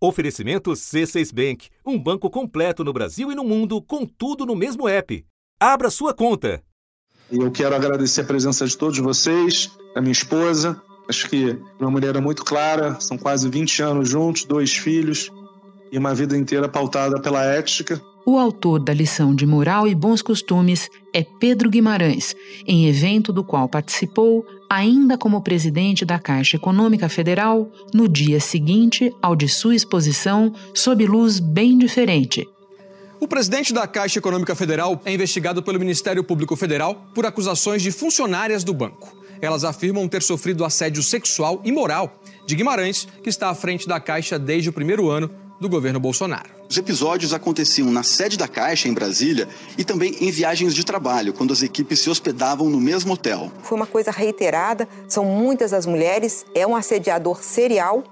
Oferecimento C6 Bank, um banco completo no Brasil e no mundo, com tudo no mesmo app. Abra sua conta. Eu quero agradecer a presença de todos vocês, da minha esposa. Acho que uma mulher é muito clara, são quase 20 anos juntos, dois filhos e uma vida inteira pautada pela ética. O autor da lição de moral e bons costumes é Pedro Guimarães, em evento do qual participou ainda como presidente da Caixa Econômica Federal, no dia seguinte ao de sua exposição sob luz bem diferente. O presidente da Caixa Econômica Federal é investigado pelo Ministério Público Federal por acusações de funcionárias do banco. Elas afirmam ter sofrido assédio sexual e moral de Guimarães, que está à frente da Caixa desde o primeiro ano do governo Bolsonaro. Os episódios aconteciam na sede da Caixa, em Brasília, e também em viagens de trabalho, quando as equipes se hospedavam no mesmo hotel. Foi uma coisa reiterada, são muitas as mulheres, é um assediador serial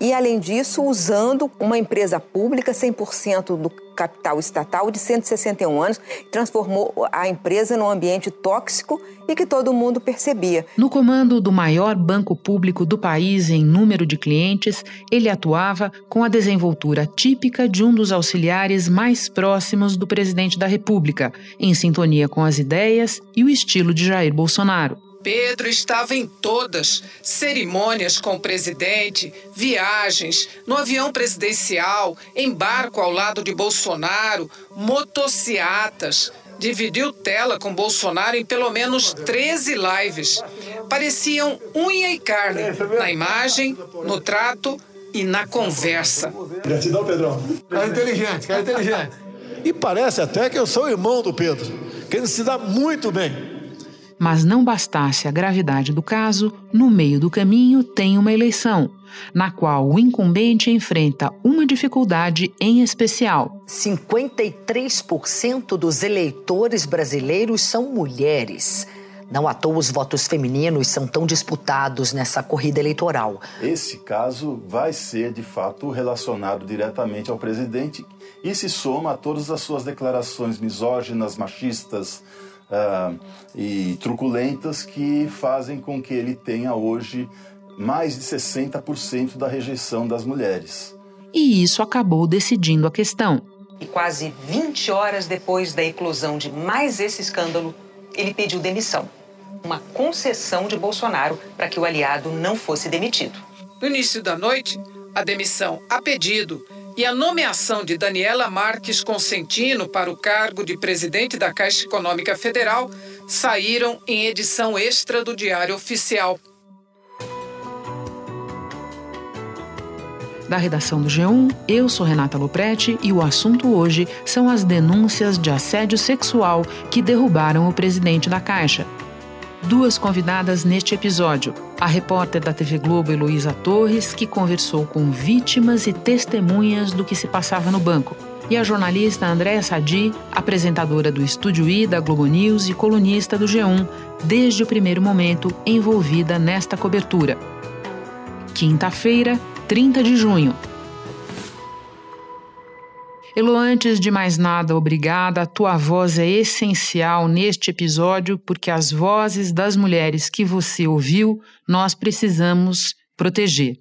e, além disso, usando uma empresa pública 100% do capital estatal de 161 anos, transformou a empresa num ambiente tóxico e que todo mundo percebia. No comando do maior banco público do país em número de clientes, ele atuava com a desenvoltura típica de um dos auxiliares mais próximos do presidente da República, em sintonia com as ideias e o estilo de Jair Bolsonaro. Pedro estava em todas: cerimônias com o presidente, viagens, no avião presidencial, embarco ao lado de Bolsonaro, motociatas. Dividiu tela com Bolsonaro em pelo menos 13 lives. Pareciam unha e carne na imagem, no trato e na conversa. Gratidão, Pedrão. Cara inteligente, cara inteligente. E parece até que eu sou irmão do Pedro, que ele se dá muito bem. Mas não bastasse a gravidade do caso, no meio do caminho tem uma eleição, na qual o incumbente enfrenta uma dificuldade em especial. 53% dos eleitores brasileiros são mulheres. Não à toa os votos femininos são tão disputados nessa corrida eleitoral. Esse caso vai ser, de fato, relacionado diretamente ao presidente e se soma a todas as suas declarações misóginas, machistas, uh, e truculentas que fazem com que ele tenha hoje mais de 60% da rejeição das mulheres. E isso acabou decidindo a questão. E quase 20 horas depois da eclosão de mais esse escândalo, ele pediu demissão. Uma concessão de Bolsonaro para que o aliado não fosse demitido. No início da noite, a demissão a pedido e a nomeação de Daniela Marques Consentino para o cargo de presidente da Caixa Econômica Federal saíram em edição extra do Diário Oficial. Da redação do G1, eu sou Renata Loprete e o assunto hoje são as denúncias de assédio sexual que derrubaram o presidente da Caixa duas convidadas neste episódio. A repórter da TV Globo, Heloísa Torres, que conversou com vítimas e testemunhas do que se passava no banco. E a jornalista Andréa Sadi, apresentadora do Estúdio I da Globo News e colunista do G1, desde o primeiro momento envolvida nesta cobertura. Quinta-feira, 30 de junho. Elo, antes de mais nada, obrigada. A tua voz é essencial neste episódio, porque as vozes das mulheres que você ouviu, nós precisamos proteger.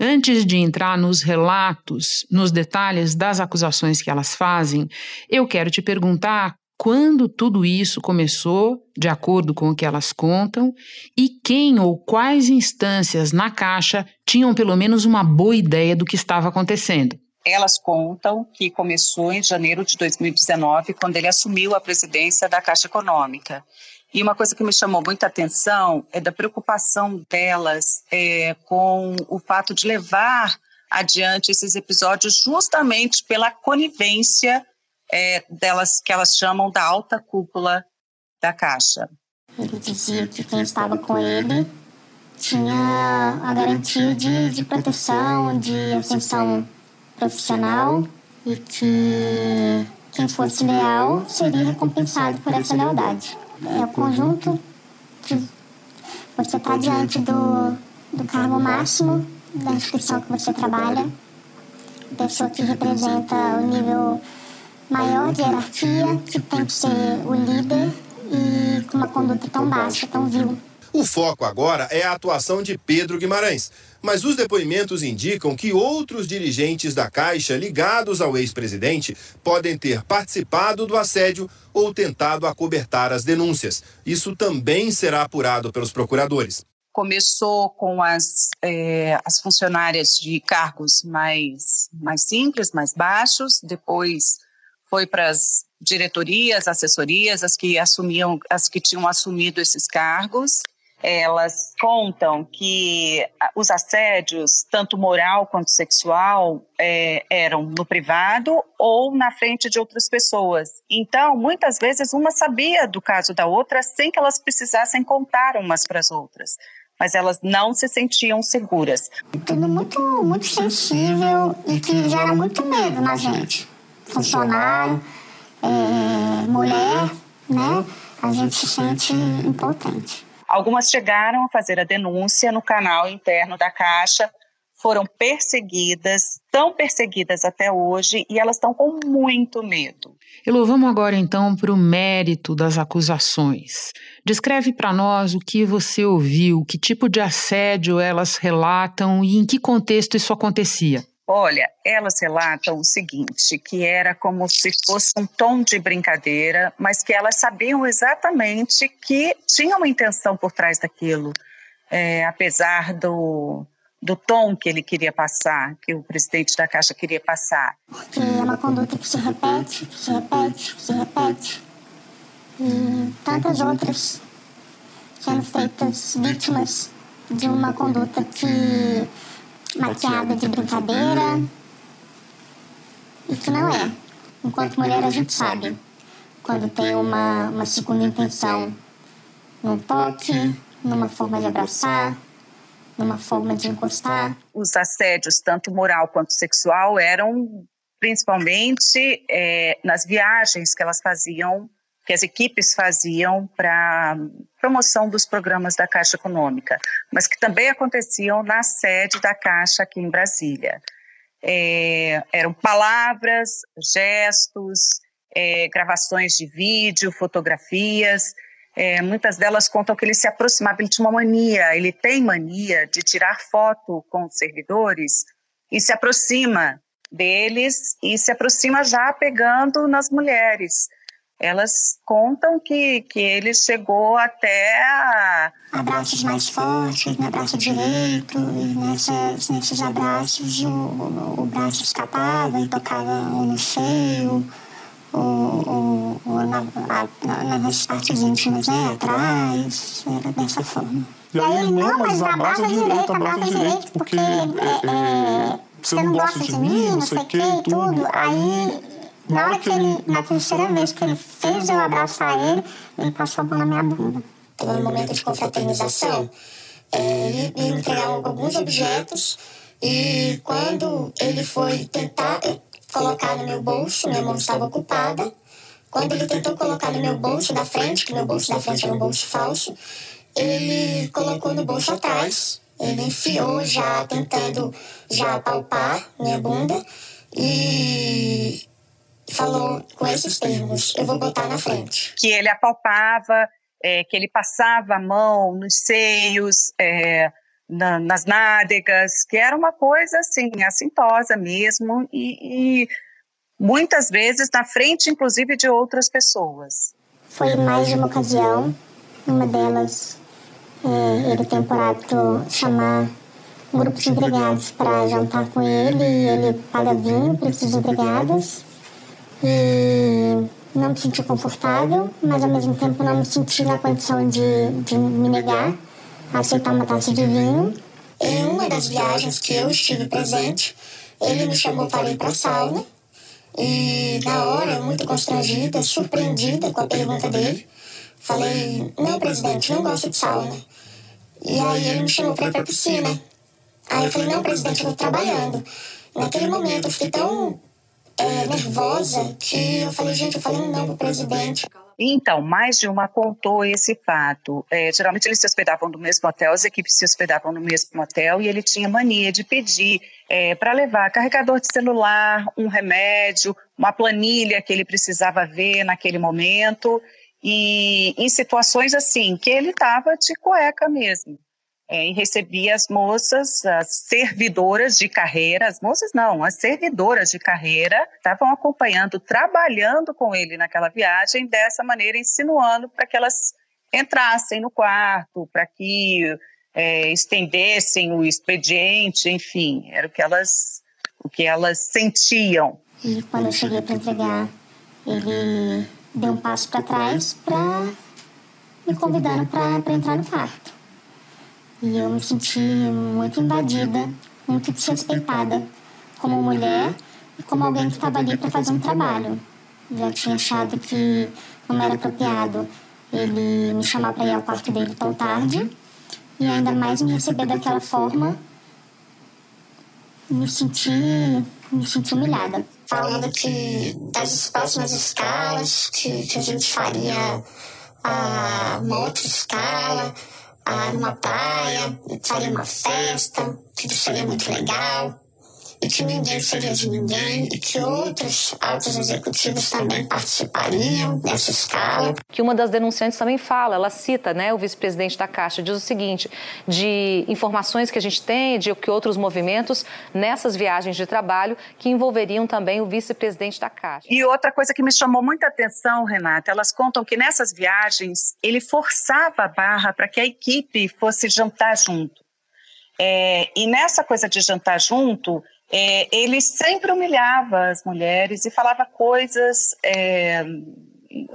Antes de entrar nos relatos, nos detalhes das acusações que elas fazem, eu quero te perguntar quando tudo isso começou, de acordo com o que elas contam, e quem ou quais instâncias na Caixa tinham pelo menos uma boa ideia do que estava acontecendo. Elas contam que começou em janeiro de 2019, quando ele assumiu a presidência da Caixa Econômica. E uma coisa que me chamou muita atenção é da preocupação delas é, com o fato de levar adiante esses episódios justamente pela conivência é, delas que elas chamam da alta cúpula da Caixa. Ele dizia que quem estava com ele tinha a garantia de, de proteção, de ascensão profissional e que quem fosse leal seria recompensado por essa lealdade. É o conjunto de você estar tá diante do, do cargo máximo da instituição que você trabalha, pessoa que representa o nível maior de hierarquia, que tem que ser o líder e com uma conduta tão baixa, tão vil. O foco agora é a atuação de Pedro Guimarães, mas os depoimentos indicam que outros dirigentes da Caixa ligados ao ex-presidente podem ter participado do assédio ou tentado acobertar as denúncias. Isso também será apurado pelos procuradores. Começou com as, é, as funcionárias de cargos mais, mais simples, mais baixos, depois foi para as diretorias, assessorias, as que assumiam, as que tinham assumido esses cargos elas contam que os assédios, tanto moral quanto sexual, é, eram no privado ou na frente de outras pessoas. Então, muitas vezes, uma sabia do caso da outra sem que elas precisassem contar umas para as outras. Mas elas não se sentiam seguras. Tudo muito, muito sensível e que gera muito medo na gente. Funcionário, é, mulher, né? A gente se sente impotente. Algumas chegaram a fazer a denúncia no canal interno da Caixa, foram perseguidas, tão perseguidas até hoje e elas estão com muito medo. Elô, vamos agora então para o mérito das acusações. Descreve para nós o que você ouviu, que tipo de assédio elas relatam e em que contexto isso acontecia. Olha, elas relatam o seguinte, que era como se fosse um tom de brincadeira, mas que elas sabiam exatamente que tinha uma intenção por trás daquilo, é, apesar do, do tom que ele queria passar, que o presidente da Caixa queria passar. Porque é uma conduta que se repete, que se repete, que se repete. E tantas outras sendo feitas vítimas de uma conduta que maquiada de brincadeira? E que não é. Enquanto mulher, a gente sabe. quando tem uma, uma segunda intenção. num toque, numa forma de abraçar, numa forma de encostar. Os assédios, tanto moral quanto sexual, eram principalmente é, nas viagens que elas faziam que as equipes faziam para promoção dos programas da Caixa Econômica, mas que também aconteciam na sede da Caixa aqui em Brasília. É, eram palavras, gestos, é, gravações de vídeo, fotografias. É, muitas delas contam que ele se aproximava, ele tinha uma mania, ele tem mania de tirar foto com os servidores e se aproxima deles e se aproxima já pegando nas mulheres elas contam que, que ele chegou até a... Abraços mais fortes no braço direito, e nessas, nesses abraços o, o, braço escapava e tocava no seio, ou, ou, na, na, nas partes íntimas, né, atrás, era dessa forma. E aí ele, não, mas abraça direito, abraça direito, porque é, é, é, você não gosta de mim, não sei o que e tudo. Aí na hora que ele, na terceira vez que ele fez eu abraçar ele, ele passou a mão na minha bunda. Então, no momento de confraternização, é, ele me entregou alguns objetos e quando ele foi tentar colocar no meu bolso, minha mão estava ocupada. Quando ele tentou colocar no meu bolso da frente, que meu bolso da frente era um bolso falso, ele colocou no bolso atrás. Ele enfiou já, tentando já palpar minha bunda. E falou com esses termos: eu vou botar na frente. Que ele apalpava, é, que ele passava a mão nos seios, é, na, nas nádegas, que era uma coisa assim, assintosa mesmo, e, e muitas vezes na frente, inclusive, de outras pessoas. Foi mais de uma ocasião, uma delas, é, ele tem por hábito chamar um grupo de empregados para jantar com ele e ele paga vinho para esses empregados e não me senti confortável, mas ao mesmo tempo não me senti na condição de, de me negar a aceitar uma taça de vinho. Em uma das viagens que eu estive presente, ele me chamou para ir para a sauna e na hora, muito constrangida, surpreendida com a pergunta dele, falei: Não, presidente, não gosto de sauna. E aí ele me chamou para ir para a piscina. Aí eu falei: Não, presidente, eu estou trabalhando. Naquele momento eu fiquei tão é, nervosa que eu falei, gente, eu falei não pro presidente. Então, mais de uma contou esse fato. É, geralmente eles se hospedavam no mesmo hotel, as equipes se hospedavam no mesmo hotel e ele tinha mania de pedir é, para levar carregador de celular, um remédio, uma planilha que ele precisava ver naquele momento. e em situações assim, que ele estava de cueca mesmo. É, e recebia as moças, as servidoras de carreira, as moças não, as servidoras de carreira, estavam acompanhando, trabalhando com ele naquela viagem, dessa maneira insinuando para que elas entrassem no quarto, para que é, estendessem o expediente, enfim, era o que elas, o que elas sentiam. E quando eu cheguei para entregar, ele deu um passo para trás para me convidando para entrar no quarto. E eu me senti muito invadida, muito desrespeitada, como mulher e como alguém que estava ali para fazer um trabalho. Já tinha achado que não era apropriado ele me chamar para ir ao quarto dele tão tarde e ainda mais me receber daquela forma. Me senti, me senti humilhada. Falando que das próximas escalas, que, que a gente faria ah, uma outra escala, ah, numa praia, faria uma festa, que seria muito legal e que ninguém seria de ninguém e que outros altos executivos também participariam dessa escala. Que uma das denunciantes também fala, ela cita, né, o vice-presidente da Caixa, diz o seguinte, de informações que a gente tem, de que outros movimentos nessas viagens de trabalho que envolveriam também o vice-presidente da Caixa. E outra coisa que me chamou muita atenção, Renata, elas contam que nessas viagens ele forçava a barra para que a equipe fosse jantar junto. É, e nessa coisa de jantar junto, é, ele sempre humilhava as mulheres e falava coisas, é,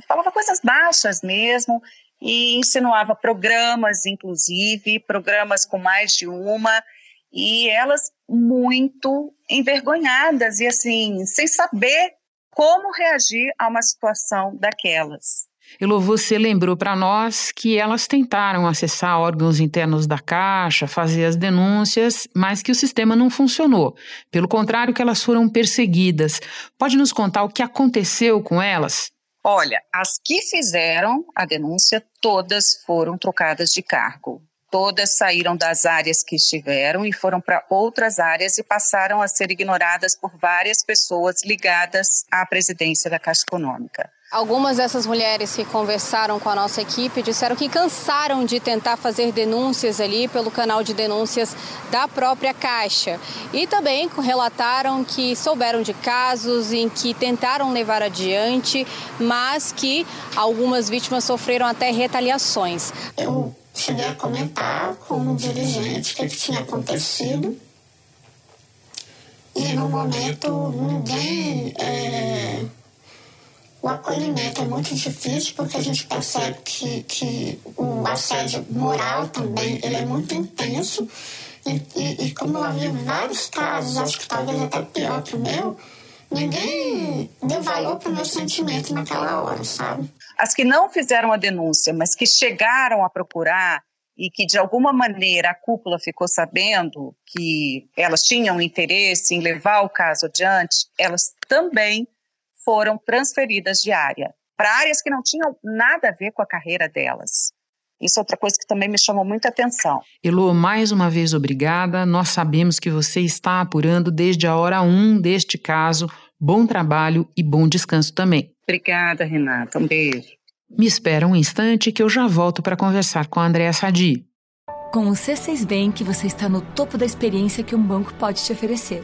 falava coisas baixas mesmo, e insinuava programas, inclusive, programas com mais de uma, e elas muito envergonhadas e assim, sem saber como reagir a uma situação daquelas. Elô, você lembrou para nós que elas tentaram acessar órgãos internos da Caixa, fazer as denúncias, mas que o sistema não funcionou. Pelo contrário, que elas foram perseguidas. Pode nos contar o que aconteceu com elas? Olha, as que fizeram a denúncia, todas foram trocadas de cargo. Todas saíram das áreas que estiveram e foram para outras áreas e passaram a ser ignoradas por várias pessoas ligadas à presidência da Caixa Econômica. Algumas dessas mulheres que conversaram com a nossa equipe disseram que cansaram de tentar fazer denúncias ali pelo canal de denúncias da própria Caixa. E também relataram que souberam de casos em que tentaram levar adiante, mas que algumas vítimas sofreram até retaliações. Eu cheguei a comentar com um dirigente o que tinha acontecido. E no momento ninguém. É o acolhimento é muito difícil porque a gente percebe que, que o assédio moral também ele é muito intenso. E, e, e como eu vi vários casos, acho que talvez até pior que o meu, ninguém deu valor para o meu sentimento naquela hora, sabe? As que não fizeram a denúncia, mas que chegaram a procurar e que de alguma maneira a cúpula ficou sabendo que elas tinham interesse em levar o caso adiante, elas também foram transferidas de área para áreas que não tinham nada a ver com a carreira delas. Isso é outra coisa que também me chamou muita atenção. Elô, mais uma vez obrigada. Nós sabemos que você está apurando desde a hora 1 um deste caso. Bom trabalho e bom descanso também. Obrigada, Renata. Um beijo. Me espera um instante que eu já volto para conversar com a Andréa Sadi. Com o C6 Bank, você está no topo da experiência que um banco pode te oferecer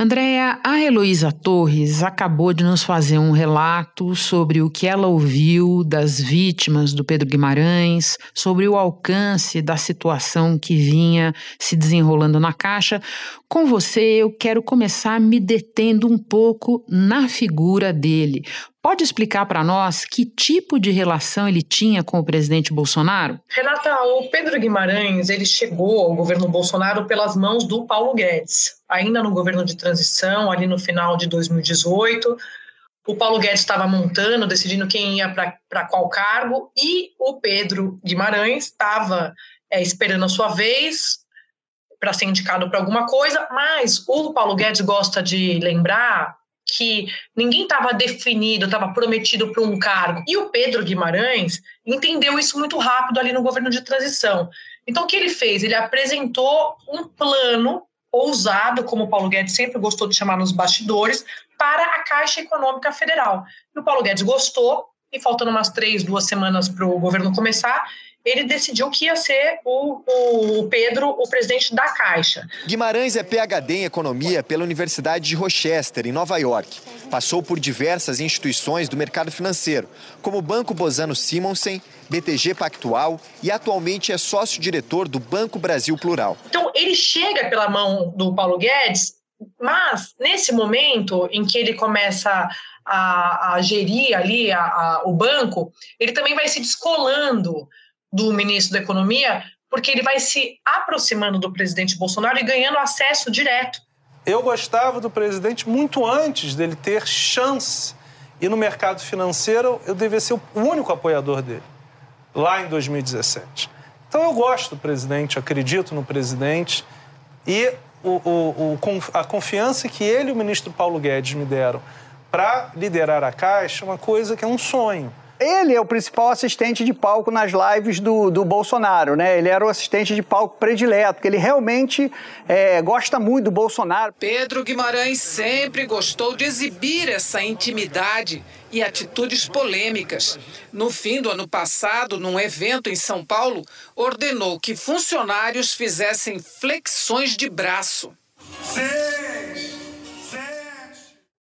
Andréia, a Heloísa Torres acabou de nos fazer um relato sobre o que ela ouviu das vítimas do Pedro Guimarães, sobre o alcance da situação que vinha se desenrolando na Caixa. Com você, eu quero começar me detendo um pouco na figura dele. Pode explicar para nós que tipo de relação ele tinha com o presidente Bolsonaro? Renata, o Pedro Guimarães ele chegou ao governo Bolsonaro pelas mãos do Paulo Guedes, ainda no governo de transição, ali no final de 2018. O Paulo Guedes estava montando, decidindo quem ia para qual cargo, e o Pedro Guimarães estava é, esperando a sua vez para ser indicado para alguma coisa, mas o Paulo Guedes gosta de lembrar que ninguém estava definido, estava prometido para um cargo. E o Pedro Guimarães entendeu isso muito rápido ali no governo de transição. Então, o que ele fez? Ele apresentou um plano ousado, como o Paulo Guedes sempre gostou de chamar nos bastidores, para a Caixa Econômica Federal. E o Paulo Guedes gostou, e faltando umas três, duas semanas para o governo começar, ele decidiu que ia ser o, o, Pedro, o presidente da Caixa. Guimarães é PhD em Economia pela Universidade de Rochester, em Nova York. Passou por diversas instituições do mercado financeiro, como o Banco Bozano Simonsen, BTG Pactual e atualmente é sócio-diretor do Banco Brasil Plural. Então, ele chega pela mão do Paulo Guedes, mas nesse momento em que ele começa a, a gerir ali a, a, o banco, ele também vai se descolando do ministro da Economia, porque ele vai se aproximando do presidente Bolsonaro e ganhando acesso direto. Eu gostava do presidente muito antes dele ter chance. E no mercado financeiro, eu devia ser o único apoiador dele, lá em 2017. Então, eu gosto do presidente, acredito no presidente. E o, o, o, a confiança que ele e o ministro Paulo Guedes me deram para liderar a Caixa é uma coisa que é um sonho. Ele é o principal assistente de palco nas lives do, do Bolsonaro, né? Ele era o assistente de palco predileto, porque ele realmente é, gosta muito do Bolsonaro. Pedro Guimarães sempre gostou de exibir essa intimidade e atitudes polêmicas. No fim do ano passado, num evento em São Paulo, ordenou que funcionários fizessem flexões de braço. Sim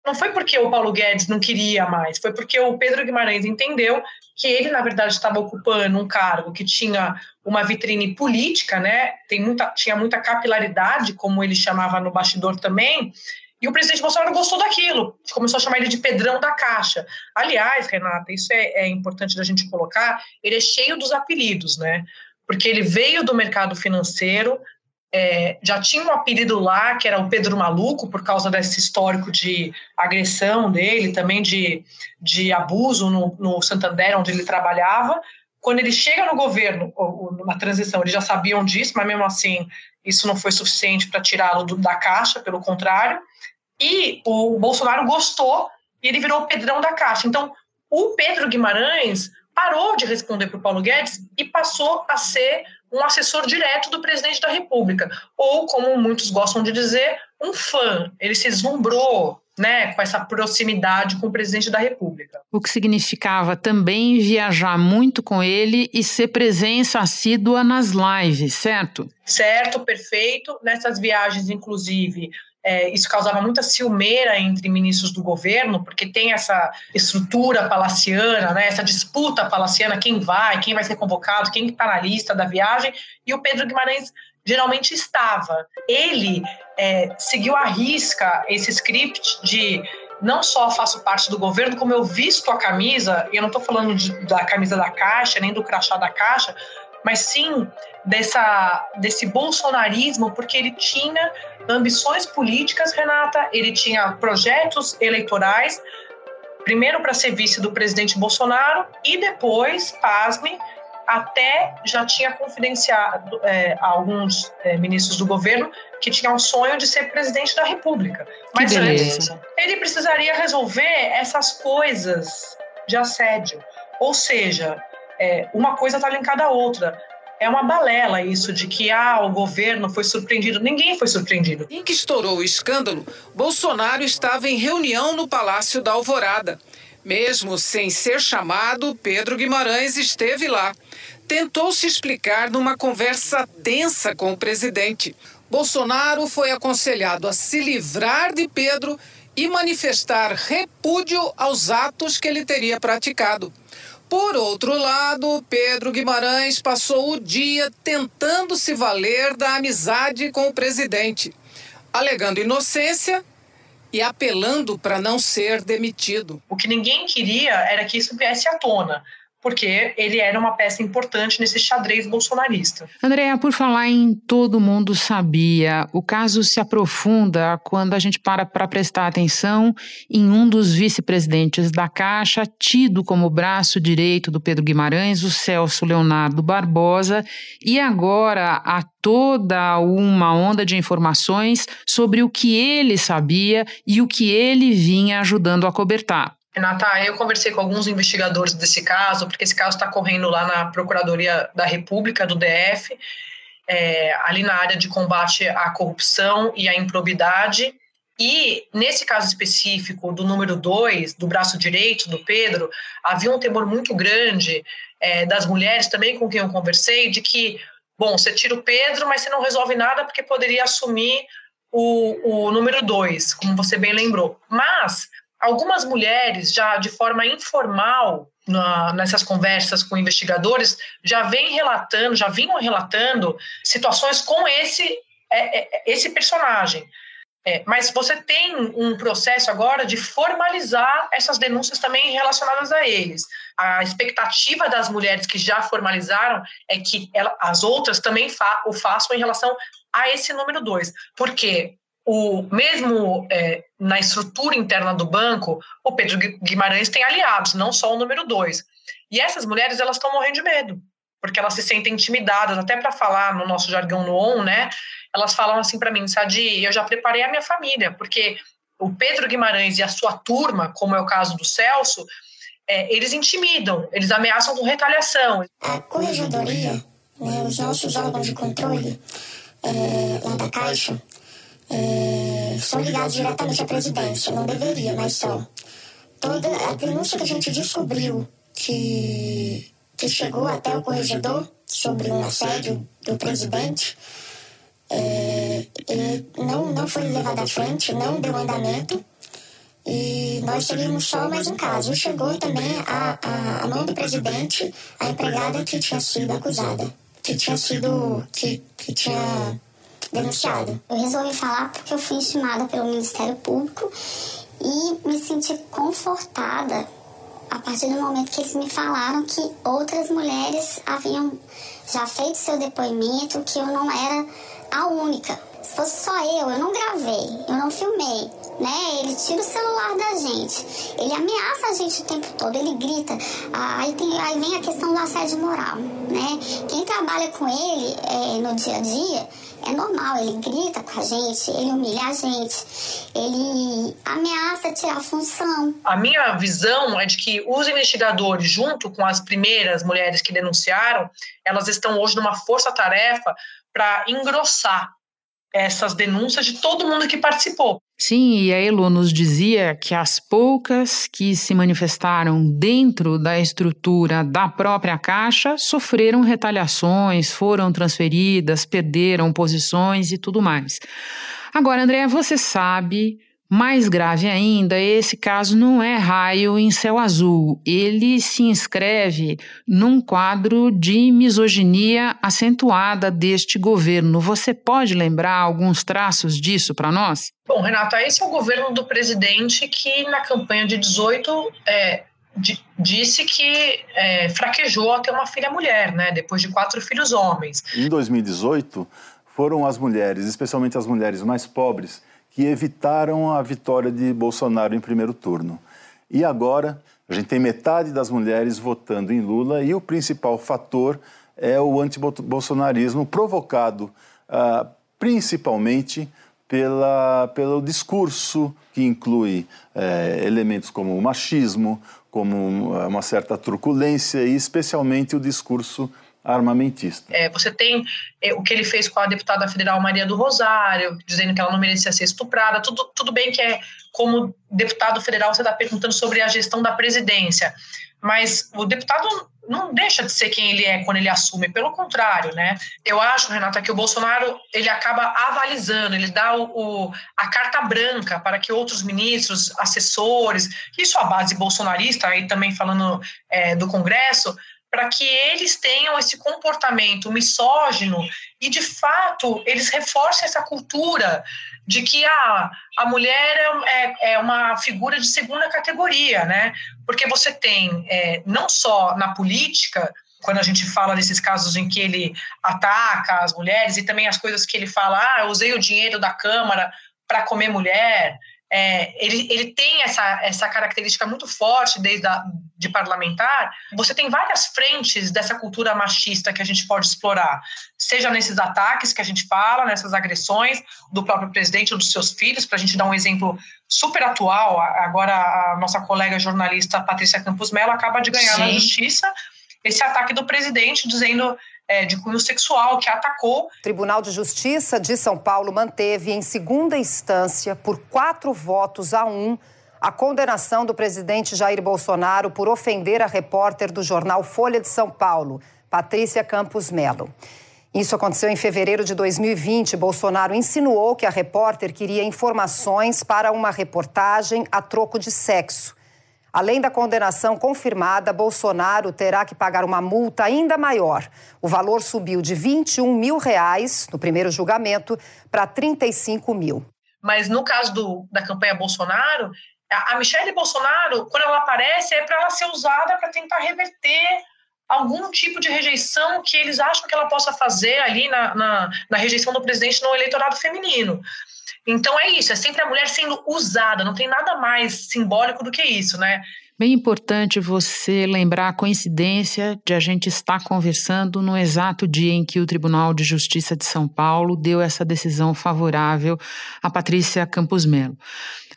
não foi porque o Paulo Guedes não queria mais, foi porque o Pedro Guimarães entendeu que ele, na verdade, estava ocupando um cargo que tinha uma vitrine política, né? Tem muita, tinha muita capilaridade, como ele chamava no bastidor também, e o presidente Bolsonaro gostou daquilo, começou a chamar ele de Pedrão da Caixa. Aliás, Renata, isso é, é importante da gente colocar, ele é cheio dos apelidos, né? Porque ele veio do mercado financeiro, é, já tinha um apelido lá, que era o Pedro Maluco, por causa desse histórico de agressão dele, também de, de abuso no, no Santander, onde ele trabalhava. Quando ele chega no governo, na transição, eles já sabiam disso, mas mesmo assim, isso não foi suficiente para tirá-lo da caixa, pelo contrário. E o Bolsonaro gostou e ele virou o Pedrão da Caixa. Então, o Pedro Guimarães parou de responder para o Paulo Guedes e passou a ser um assessor direto do presidente da República, ou, como muitos gostam de dizer, um fã. Ele se deslumbrou né, com essa proximidade com o presidente da República. O que significava também viajar muito com ele e ser presença assídua nas lives, certo? Certo, perfeito. Nessas viagens, inclusive, é, isso causava muita ciumeira entre ministros do governo, porque tem essa estrutura palaciana, né, essa disputa palaciana, quem vai, quem vai ser convocado, quem está na lista da viagem, e o Pedro Guimarães geralmente estava. Ele é, seguiu à risca esse script de não só faço parte do governo, como eu visto a camisa, e eu não estou falando de, da camisa da Caixa, nem do crachá da Caixa, mas sim dessa, desse bolsonarismo, porque ele tinha ambições políticas, Renata, ele tinha projetos eleitorais, primeiro para ser vice do presidente Bolsonaro e depois, pasme, até já tinha confidenciado é, alguns é, ministros do governo que tinham o sonho de ser presidente da República. Mas antes, ele precisaria resolver essas coisas de assédio. Ou seja, é, uma coisa está linkada à outra. É uma balela isso de que ah, o governo foi surpreendido. Ninguém foi surpreendido. Em que estourou o escândalo, Bolsonaro estava em reunião no Palácio da Alvorada. Mesmo sem ser chamado, Pedro Guimarães esteve lá. Tentou se explicar numa conversa tensa com o presidente. Bolsonaro foi aconselhado a se livrar de Pedro e manifestar repúdio aos atos que ele teria praticado. Por outro lado, Pedro Guimarães passou o dia tentando se valer da amizade com o presidente, alegando inocência e apelando para não ser demitido. O que ninguém queria era que isso viesse à tona, porque ele era uma peça importante nesse xadrez bolsonarista. Andréa, por falar em todo mundo sabia, o caso se aprofunda quando a gente para para prestar atenção em um dos vice-presidentes da Caixa, tido como braço direito do Pedro Guimarães, o Celso Leonardo Barbosa, e agora há toda uma onda de informações sobre o que ele sabia e o que ele vinha ajudando a cobertar. Renata, eu conversei com alguns investigadores desse caso, porque esse caso está correndo lá na Procuradoria da República, do DF, é, ali na área de combate à corrupção e à improbidade. E nesse caso específico do número 2, do braço direito do Pedro, havia um temor muito grande é, das mulheres também com quem eu conversei, de que, bom, você tira o Pedro, mas você não resolve nada porque poderia assumir o, o número 2, como você bem lembrou. Mas algumas mulheres, já de forma informal, na, nessas conversas com investigadores, já vêm relatando, já vinham relatando situações com esse, é, é, esse personagem. É, mas você tem um processo agora de formalizar essas denúncias também relacionadas a eles. A expectativa das mulheres que já formalizaram é que ela, as outras também fa o façam em relação a esse número dois. Porque o mesmo é, na estrutura interna do banco, o Pedro Guimarães tem aliados, não só o número dois. E essas mulheres elas estão morrendo de medo, porque elas se sentem intimidadas, até para falar no nosso jargão no ON, né? Elas falam assim para mim, Sadi, eu já preparei a minha família, porque o Pedro Guimarães e a sua turma, como é o caso do Celso, é, eles intimidam, eles ameaçam com retaliação. A corregedoria, né, os nossos órgãos de controle é, da Caixa, é, são ligados diretamente à presidência. Não deveria, mas são. Toda a denúncia que a gente descobriu que, que chegou até o corregedor sobre um assédio do presidente é, não, não foi levado à frente, não deu andamento. E nós teríamos só mais um caso. Chegou também a, a, a mão do presidente, a empregada que tinha sido acusada, que tinha sido. que, que tinha denunciado. Eu resolvi falar porque eu fui estimada pelo Ministério Público e me senti confortada a partir do momento que eles me falaram que outras mulheres haviam já feito seu depoimento, que eu não era a única. Se fosse só eu, eu não gravei, eu não filmei, né? Ele tira o celular da gente, ele ameaça a gente o tempo todo, ele grita. Aí, tem, aí vem a questão do assédio moral, né? Quem trabalha com ele é, no dia a dia é normal, ele grita com a gente, ele humilha a gente, ele ameaça tirar a função. A minha visão é de que os investigadores, junto com as primeiras mulheres que denunciaram, elas estão hoje numa força-tarefa para engrossar essas denúncias de todo mundo que participou. Sim, e a Elo nos dizia que as poucas que se manifestaram dentro da estrutura da própria Caixa sofreram retaliações, foram transferidas, perderam posições e tudo mais. Agora, André, você sabe mais grave ainda, esse caso não é raio em céu azul. Ele se inscreve num quadro de misoginia acentuada deste governo. Você pode lembrar alguns traços disso para nós? Bom, Renata, esse é o governo do presidente que, na campanha de 18, é, disse que é, fraquejou a ter uma filha mulher, né? Depois de quatro filhos homens. Em 2018, foram as mulheres, especialmente as mulheres mais pobres, que evitaram a vitória de Bolsonaro em primeiro turno. E agora a gente tem metade das mulheres votando em Lula e o principal fator é o antibolsonarismo provocado ah, principalmente pela, pelo discurso que inclui eh, elementos como o machismo, como uma certa truculência e especialmente o discurso armamentista. É, você tem é, o que ele fez com a deputada federal Maria do Rosário, dizendo que ela não merecia ser estuprada. Tudo, tudo bem que é como deputado federal você está perguntando sobre a gestão da presidência, mas o deputado não deixa de ser quem ele é quando ele assume, pelo contrário, né? Eu acho, Renata, que o Bolsonaro ele acaba avalizando, ele dá o, o a carta branca para que outros ministros, assessores, isso a base bolsonarista, aí também falando é, do Congresso, para que eles tenham esse comportamento misógino e, de fato, eles reforcem essa cultura de que a, a mulher é, é uma figura de segunda categoria, né? Porque você tem, é, não só na política, quando a gente fala desses casos em que ele ataca as mulheres e também as coisas que ele fala, ah, eu usei o dinheiro da Câmara para comer mulher, é, ele, ele tem essa, essa característica muito forte desde a, de parlamentar, você tem várias frentes dessa cultura machista que a gente pode explorar, seja nesses ataques que a gente fala, nessas agressões do próprio presidente ou dos seus filhos, para a gente dar um exemplo super atual, agora a nossa colega jornalista Patrícia Campos Mello acaba de ganhar Sim. na justiça esse ataque do presidente dizendo é, de cunho sexual que atacou. O Tribunal de Justiça de São Paulo manteve em segunda instância, por quatro votos a um, a condenação do presidente Jair Bolsonaro por ofender a repórter do jornal Folha de São Paulo, Patrícia Campos Melo. Isso aconteceu em fevereiro de 2020. Bolsonaro insinuou que a repórter queria informações para uma reportagem a troco de sexo. Além da condenação confirmada, Bolsonaro terá que pagar uma multa ainda maior. O valor subiu de 21 mil reais no primeiro julgamento para 35 mil. Mas no caso do, da campanha Bolsonaro, a Michelle Bolsonaro, quando ela aparece, é para ela ser usada para tentar reverter algum tipo de rejeição que eles acham que ela possa fazer ali na, na, na rejeição do presidente no eleitorado feminino. Então é isso, é sempre a mulher sendo usada, não tem nada mais simbólico do que isso, né? Bem importante você lembrar a coincidência de a gente estar conversando no exato dia em que o Tribunal de Justiça de São Paulo deu essa decisão favorável a Patrícia Campos Melo.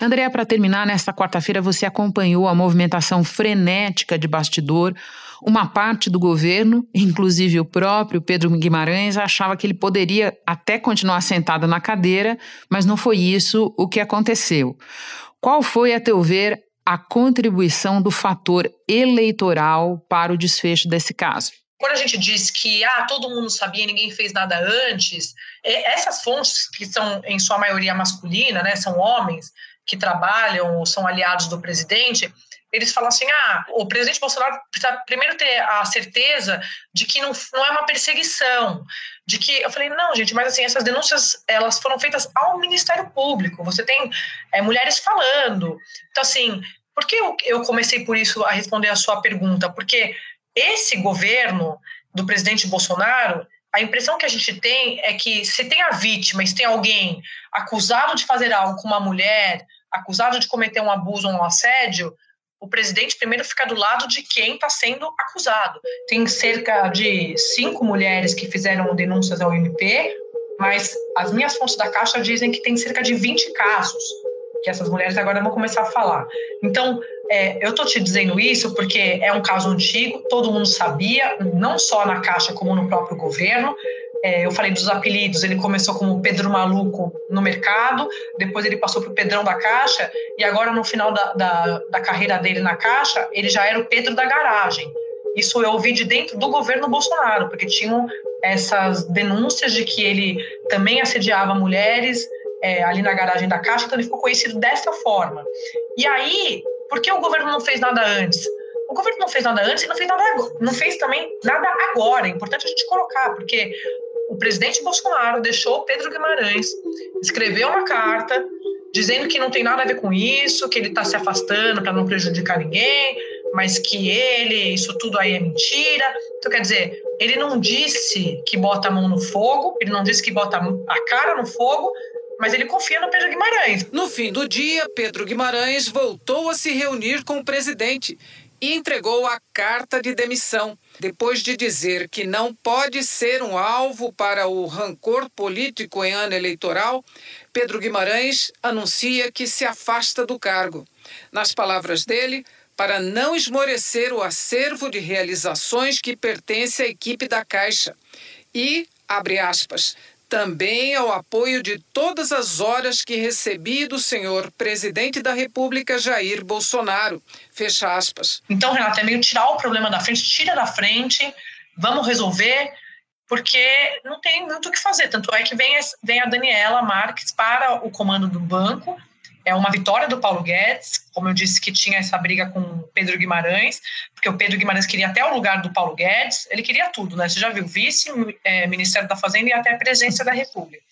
Andréa, para terminar, nesta quarta-feira você acompanhou a movimentação frenética de bastidor uma parte do governo, inclusive o próprio Pedro Guimarães, achava que ele poderia até continuar sentado na cadeira, mas não foi isso o que aconteceu. Qual foi, a teu ver, a contribuição do fator eleitoral para o desfecho desse caso? Quando a gente diz que ah, todo mundo sabia, ninguém fez nada antes, é, essas fontes que são em sua maioria masculina, né, são homens que trabalham ou são aliados do presidente, eles falam assim: ah, o presidente Bolsonaro precisa primeiro ter a certeza de que não, não é uma perseguição, de que eu falei não, gente, mas assim essas denúncias elas foram feitas ao Ministério Público. Você tem é, mulheres falando, então assim, por que eu, eu comecei por isso a responder a sua pergunta? Porque esse governo do presidente Bolsonaro a impressão que a gente tem é que se tem a vítima, se tem alguém acusado de fazer algo com uma mulher, acusado de cometer um abuso ou um assédio, o presidente primeiro fica do lado de quem está sendo acusado. Tem cerca de cinco mulheres que fizeram denúncias ao MP, mas as minhas fontes da Caixa dizem que tem cerca de 20 casos que essas mulheres agora vão começar a falar. Então, é, eu estou te dizendo isso porque é um caso antigo, todo mundo sabia, não só na Caixa como no próprio governo. É, eu falei dos apelidos, ele começou como Pedro Maluco no mercado, depois ele passou para o Pedrão da Caixa, e agora no final da, da, da carreira dele na Caixa, ele já era o Pedro da Garagem. Isso eu ouvi de dentro do governo Bolsonaro, porque tinham essas denúncias de que ele também assediava mulheres é, ali na garagem da Caixa, então ele ficou conhecido dessa forma. E aí, por que o governo não fez nada antes? O governo não fez nada antes e não fez nada não fez também nada agora. É importante a gente colocar, porque o presidente Bolsonaro deixou Pedro Guimarães escrever uma carta dizendo que não tem nada a ver com isso, que ele está se afastando para não prejudicar ninguém, mas que ele, isso tudo aí é mentira. Então, quer dizer, ele não disse que bota a mão no fogo, ele não disse que bota a cara no fogo, mas ele confia no Pedro Guimarães. No fim do dia, Pedro Guimarães voltou a se reunir com o presidente e entregou a carta de demissão, depois de dizer que não pode ser um alvo para o rancor político em ano eleitoral. Pedro Guimarães anuncia que se afasta do cargo. Nas palavras dele, para não esmorecer o acervo de realizações que pertence à equipe da Caixa. E, abre aspas, também ao apoio de todas as horas que recebi do senhor presidente da República Jair Bolsonaro. Fecha aspas. Então, Renata, é meio tirar o problema da frente, tira da frente, vamos resolver, porque não tem muito o que fazer. Tanto é que vem, vem a Daniela Marques para o comando do banco. É uma vitória do Paulo Guedes, como eu disse que tinha essa briga com Pedro Guimarães, porque o Pedro Guimarães queria até o lugar do Paulo Guedes, ele queria tudo, né? Você já viu vice, é, Ministério da Fazenda e até presidência da República.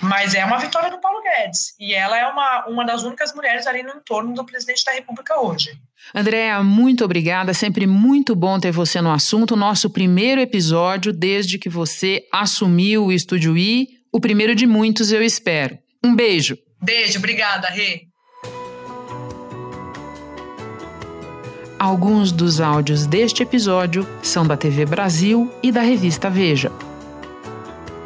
Mas é uma vitória do Paulo Guedes. E ela é uma, uma das únicas mulheres ali no entorno do presidente da República hoje. Andréa, muito obrigada. Sempre muito bom ter você no assunto. Nosso primeiro episódio desde que você assumiu o Estúdio I. O primeiro de muitos, eu espero. Um beijo. Beijo, obrigada, Rê. Alguns dos áudios deste episódio são da TV Brasil e da revista Veja.